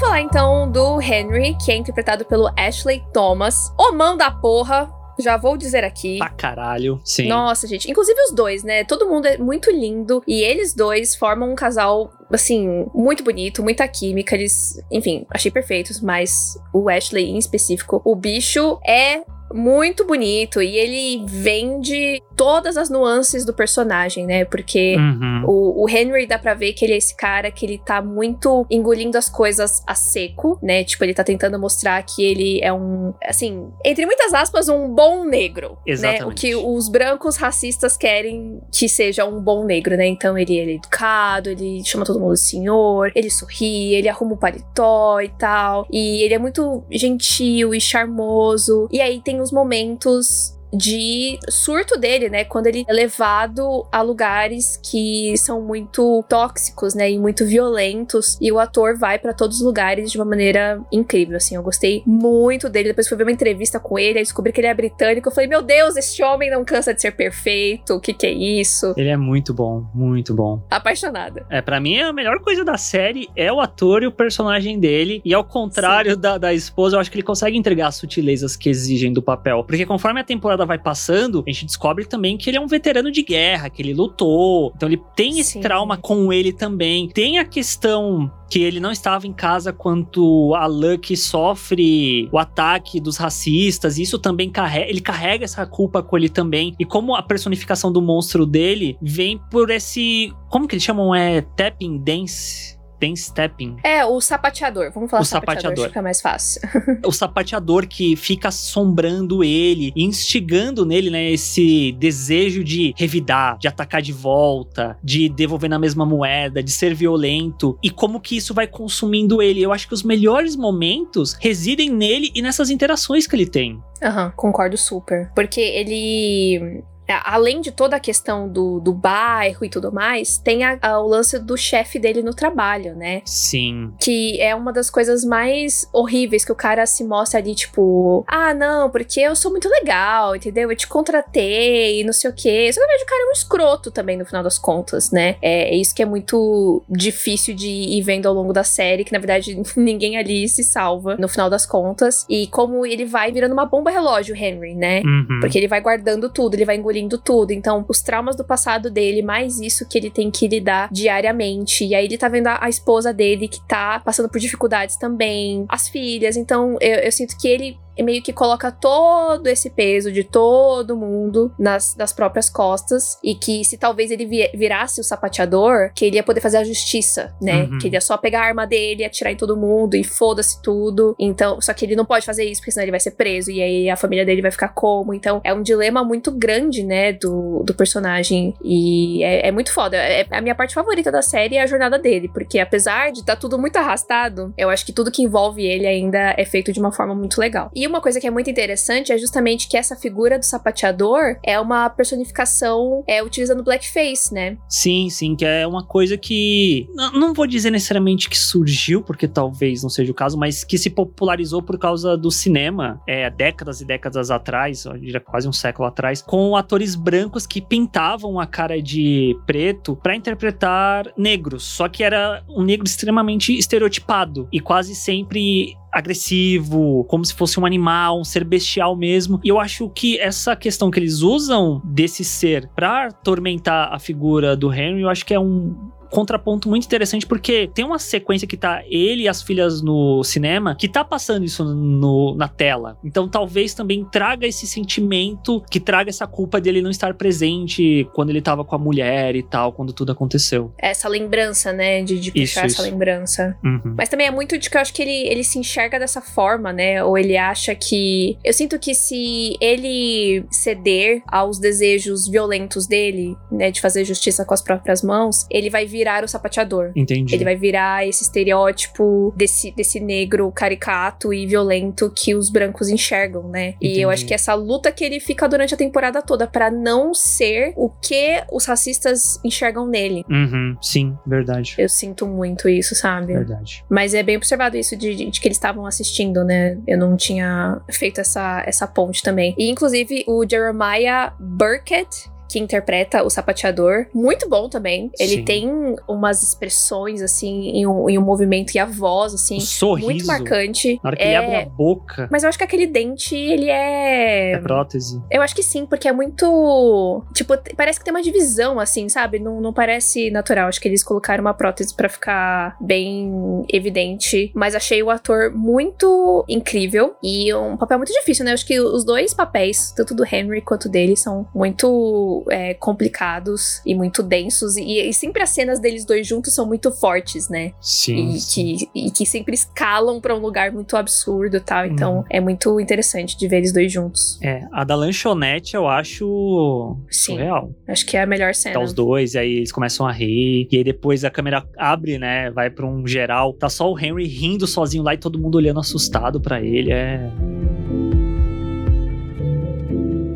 Vamos falar então do Henry, que é interpretado pelo Ashley Thomas. O mão da porra, já vou dizer aqui. Pra caralho, sim. Nossa, gente. Inclusive os dois, né? Todo mundo é muito lindo. E eles dois formam um casal, assim, muito bonito, muita química. Eles, enfim, achei perfeitos. Mas o Ashley em específico, o bicho é muito bonito e ele vende todas as nuances do personagem, né? Porque uhum. o, o, Henry dá pra ver que ele é esse cara que ele tá muito engolindo as coisas a seco, né? Tipo, ele tá tentando mostrar que ele é um, assim, entre muitas aspas, um bom negro. Exatamente. Né? O que os brancos racistas querem que seja um bom negro, né? Então ele, ele é educado, ele chama todo mundo de senhor, ele sorri, ele arruma o paletó e tal. E ele é muito gentil e charmoso. E aí tem os momentos de surto dele, né? Quando ele é levado a lugares que são muito tóxicos, né? E muito violentos. E o ator vai para todos os lugares de uma maneira incrível, assim. Eu gostei muito dele. Depois fui ver uma entrevista com ele, aí descobri que ele é britânico. Eu falei, meu Deus, este homem não cansa de ser perfeito. O que que é isso? Ele é muito bom, muito bom. Apaixonada. É, para mim, a melhor coisa da série é o ator e o personagem dele. E ao contrário da, da esposa, eu acho que ele consegue entregar as sutilezas que exigem do papel. Porque conforme a temporada temporada vai passando, a gente descobre também que ele é um veterano de guerra, que ele lutou. Então ele tem esse Sim. trauma com ele também. Tem a questão que ele não estava em casa quando a Lucky sofre o ataque dos racistas. Isso também carrega, ele carrega essa culpa com ele também. E como a personificação do monstro dele vem por esse, como que eles chamam é tapping dance? Dance stepping. É, o sapateador. Vamos falar o sapateador, sapateador. fica mais fácil. o sapateador que fica assombrando ele, instigando nele, né, esse desejo de revidar, de atacar de volta, de devolver na mesma moeda, de ser violento e como que isso vai consumindo ele. Eu acho que os melhores momentos residem nele e nessas interações que ele tem. Aham, uhum, concordo super. Porque ele além de toda a questão do, do bairro e tudo mais, tem a, a, o lance do chefe dele no trabalho, né? Sim. Que é uma das coisas mais horríveis que o cara se mostra ali, tipo, ah, não, porque eu sou muito legal, entendeu? Eu te contratei e não sei o quê. Só que na verdade o cara é um escroto também, no final das contas, né? É, é isso que é muito difícil de ir vendo ao longo da série, que na verdade ninguém ali se salva no final das contas. E como ele vai virando uma bomba relógio, Henry, né? Uhum. Porque ele vai guardando tudo, ele vai engolindo engolindo tudo. Então, os traumas do passado dele, mais isso que ele tem que lidar diariamente. E aí ele tá vendo a, a esposa dele que tá passando por dificuldades também, as filhas. Então, eu, eu sinto que ele e meio que coloca todo esse peso de todo mundo nas das próprias costas e que se talvez ele virasse o sapateador, que ele ia poder fazer a justiça, né? Uhum. Que ele ia só pegar a arma dele, atirar em todo mundo e foda-se tudo. Então, só que ele não pode fazer isso porque senão ele vai ser preso e aí a família dele vai ficar como. Então, é um dilema muito grande, né, do, do personagem e é, é muito foda. É, a minha parte favorita da série é a jornada dele, porque apesar de estar tá tudo muito arrastado, eu acho que tudo que envolve ele ainda é feito de uma forma muito legal. E uma coisa que é muito interessante é justamente que essa figura do sapateador é uma personificação é, utilizando blackface, né? Sim, sim, que é uma coisa que. Não, não vou dizer necessariamente que surgiu, porque talvez não seja o caso, mas que se popularizou por causa do cinema, é, décadas e décadas atrás, quase um século atrás, com atores brancos que pintavam a cara de preto para interpretar negros. Só que era um negro extremamente estereotipado e quase sempre agressivo, como se fosse um animal, um ser bestial mesmo. E eu acho que essa questão que eles usam desse ser para atormentar a figura do Henry, eu acho que é um contraponto muito interessante, porque tem uma sequência que tá ele e as filhas no cinema, que tá passando isso no, na tela. Então talvez também traga esse sentimento, que traga essa culpa dele não estar presente quando ele tava com a mulher e tal, quando tudo aconteceu. Essa lembrança, né? De, de puxar Isso, essa isso. lembrança. Uhum. Mas também é muito de que eu acho que ele, ele se enxerga dessa forma, né? Ou ele acha que. Eu sinto que se ele ceder aos desejos violentos dele, né? De fazer justiça com as próprias mãos, ele vai virar o sapateador. Entendi. Ele vai virar esse estereótipo desse, desse negro caricato e violento que os brancos enxergam, né? E Entendi. eu acho que essa luta que ele fica durante a temporada toda pra não ser o que os racistas enxergam nele. Uhum. Sim, verdade. Eu sinto muito isso, sabe? Verdade. Mas é bem observado isso de, de- de que eles estavam assistindo, né? Eu não tinha feito essa, essa ponte também. E, inclusive, o Jeremiah Burkett, que interpreta o sapateador, muito bom também. Ele Sim. tem umas expressões, assim, em um, em um movimento e a voz, assim, O sorriso. muito marcante. Na hora que é... ele abre a boca, Mas eu acho que aquele dente, ele é. é prótese. Eu acho que sim, porque é muito. Tipo, parece que tem uma divisão, assim, sabe? Não, não parece natural. Acho que eles colocaram uma prótese pra ficar bem evidente. Mas achei o ator muito incrível e um papel muito difícil, né? Acho que os dois papéis, tanto do Henry quanto dele, são muito é, complicados e muito densos. E, e sempre as cenas deles dois juntos são muito fortes, né? Sim. e, sim. que, e que sempre escalam pra um lugar muito absurdo e tal. Então Uhum. é muito interessante de ver eles dois juntos. É, a da lanchonete eu acho Sim. surreal. Acho que é a melhor cena. Tá os dois, e aí eles começam a rir, e aí depois a câmera abre, né? Vai pra um geral. Tá só o Henry rindo sozinho lá e todo mundo olhando assustado pra ele. É.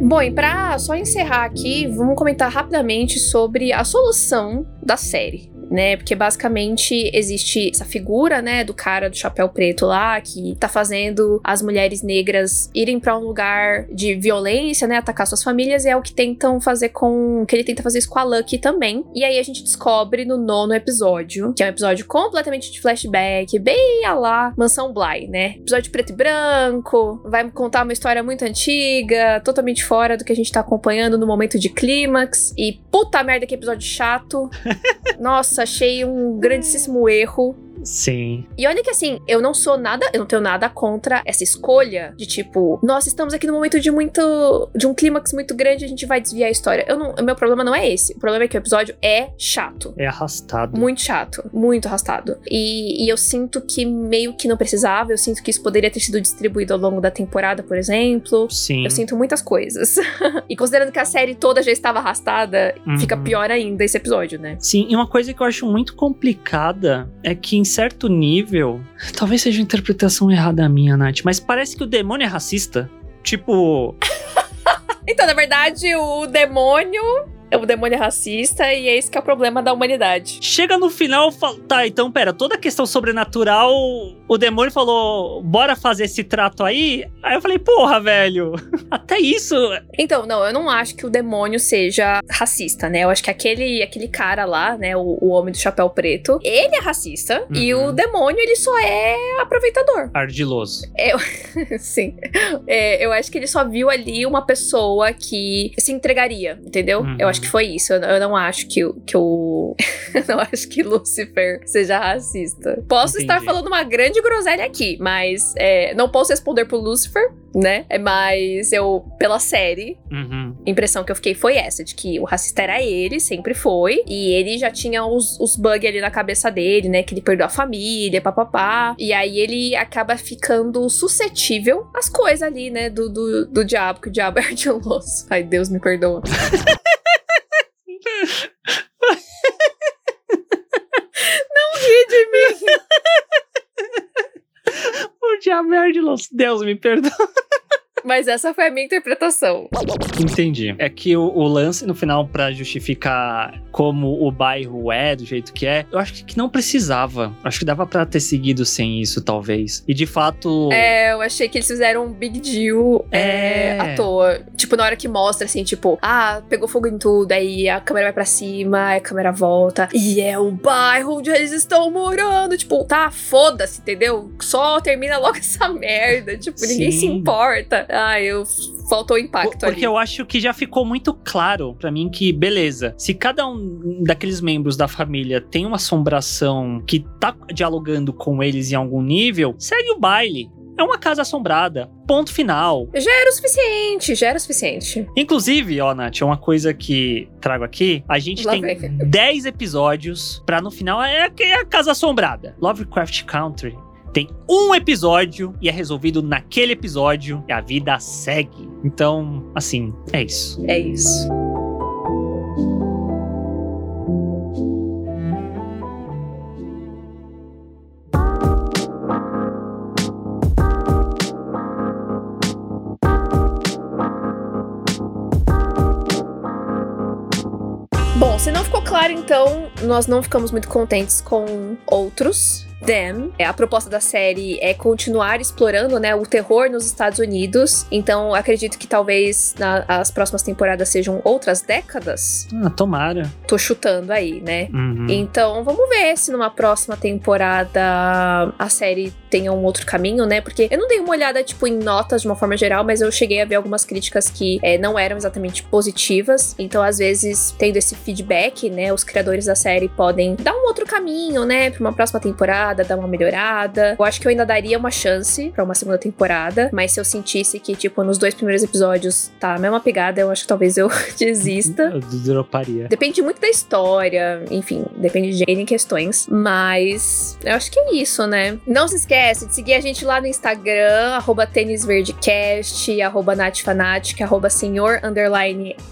Bom, e pra só encerrar aqui, vamos comentar rapidamente sobre a solução da série. Né, porque basicamente existe essa figura, né, do cara do chapéu preto lá que tá fazendo as mulheres negras irem pra um lugar de violência, né, atacar suas famílias e é o que tentam fazer com que ele tenta fazer isso com a Lucky também. E aí a gente descobre no nono episódio, que é um episódio completamente de flashback, bem a lá Mansão Bly, né? Episódio preto e branco, vai contar uma história muito antiga, totalmente fora do que a gente tá acompanhando no momento de clímax. E puta merda, que episódio chato. Nossa, achei um grandíssimo erro. Sim. E olha que assim, eu não sou nada, eu não tenho nada contra essa escolha de tipo, nossa, estamos aqui no momento de muito. de um clímax muito grande, a gente vai desviar a história. Eu não, o meu problema não é esse. O problema é que o episódio é chato. É arrastado. Muito chato, muito arrastado. E, e eu sinto que meio que não precisava, eu sinto que isso poderia ter sido distribuído ao longo da temporada, por exemplo. Sim. Eu sinto muitas coisas. e considerando que a série toda já estava arrastada, Uhum. fica pior ainda esse episódio, né? Sim, e uma coisa que eu acho muito complicada é que, em certo nível, talvez seja uma interpretação errada minha, Nath, mas parece que o demônio é racista. Tipo, Então, na verdade, o demônio. O demônio é racista e é esse que é o problema da humanidade. chega no final, fala, tá, então pera, toda a questão sobrenatural, o demônio falou, bora fazer esse trato aí? Aí eu falei, porra, velho, até isso. Então, não, eu não acho que o demônio seja racista, né? Eu acho que aquele, aquele cara lá, né, o, o homem do chapéu preto, ele é racista e Uhum. o demônio, ele só é aproveitador. Ardiloso. Sim. É, eu acho que ele só viu ali uma pessoa que se entregaria, entendeu? Uhum. Eu acho que foi isso. Eu, eu não acho que, o- que o. eu não acho que Lucifer seja racista. Posso estar Entendi. falando uma grande groselha aqui, mas é, não posso responder por Lucifer, né? É, Mas eu, pela série, Uhum. a impressão que eu fiquei foi essa, de que o racista era ele, sempre foi, e ele já tinha os, os bugs ali na cabeça dele, né, que ele perdeu a família, papapá, e aí ele acaba ficando suscetível às coisas ali, né, do, do, do diabo, que o diabo é ardiloso. Ai, Deus me perdoa. Não ri de é ardiloso. Deus me perdoa. Mas essa foi a minha interpretação. Entendi. É que o, o lance no final, pra justificar como o bairro é, do jeito que é, eu acho que não precisava. Acho que dava pra ter seguido sem isso, talvez. E de fato. É, eu achei que eles fizeram um big deal é... É, à toa. Tipo, na hora que mostra, assim, tipo, ah, pegou fogo em tudo, aí a câmera vai pra cima, a câmera volta, e é o bairro onde eles estão morando. Tipo, tá, foda-se, entendeu? Só termina logo essa merda. Tipo, Sim. ninguém se importa. Ah, eu faltou impacto Porque ali. eu acho que já ficou muito claro para mim que, beleza, se cada um daqueles membros da família tem uma assombração que tá dialogando com eles em algum nível, segue o baile. É uma casa assombrada. Ponto final. Já era o suficiente, já era o suficiente. Inclusive, ó, Nath, uma coisa que trago aqui: a gente Lá tem 10 episódios pra no final é, é a casa assombrada. Lovecraft Country tem um episódio e é resolvido naquele episódio e a vida segue. Então, assim, é isso. É isso. Bom, se não ficou claro, então, nós não ficamos muito contentes com outros Them. É, a proposta da série é continuar explorando, né, o terror nos Estados Unidos. Então, acredito que talvez na, as próximas temporadas sejam outras décadas. Ah, tomara. Tô chutando aí, né? Uhum. Então, vamos ver se numa próxima temporada a série tenha um outro caminho, né? Porque eu não dei uma olhada, tipo, em notas de uma forma geral, mas eu cheguei a ver algumas críticas que é, não eram exatamente positivas. Então, às vezes, tendo esse feedback, né, os criadores da série podem dar um outro caminho, né, pra uma próxima temporada dar uma melhorada. Eu acho que eu ainda daria uma chance para uma segunda temporada, mas se eu sentisse que, tipo, nos dois primeiros episódios tá a mesma pegada, eu acho que talvez eu desista. Eu droparia. Depende muito da história, enfim, depende de N questões, mas eu acho que é isso, né? Não se esquece de seguir a gente lá no Instagram, arroba tênisverdecast, arroba natfanatic, arroba senhor,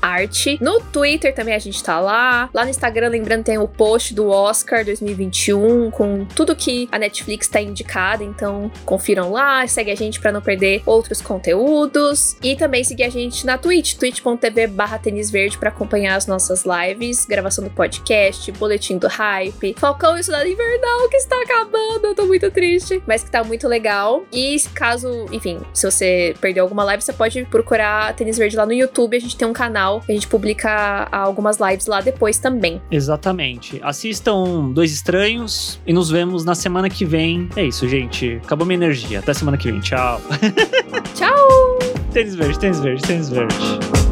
arte. No Twitter também a gente tá lá. Lá no Instagram, lembrando, tem o post do Oscar 2021 com tudo que a Netflix está indicada, então confiram lá, segue a gente para não perder outros conteúdos e também seguir a gente na Twitch, twitch.tv barra verde para acompanhar as nossas lives, gravação do podcast, boletim do hype, Falcão e Cidade Invernal que está acabando, eu tô muito triste, mas que tá muito legal. E caso, enfim, se você perdeu alguma live, você pode procurar Tênis Verde lá no YouTube, a gente tem um canal que a gente publica algumas lives lá depois também. Exatamente. Assistam Dois Estranhos e nos vemos na semana que vem. É isso, gente. Acabou minha energia. Até semana que vem. Tchau. Tchau. tênis verde, tênis verde, tênis verde.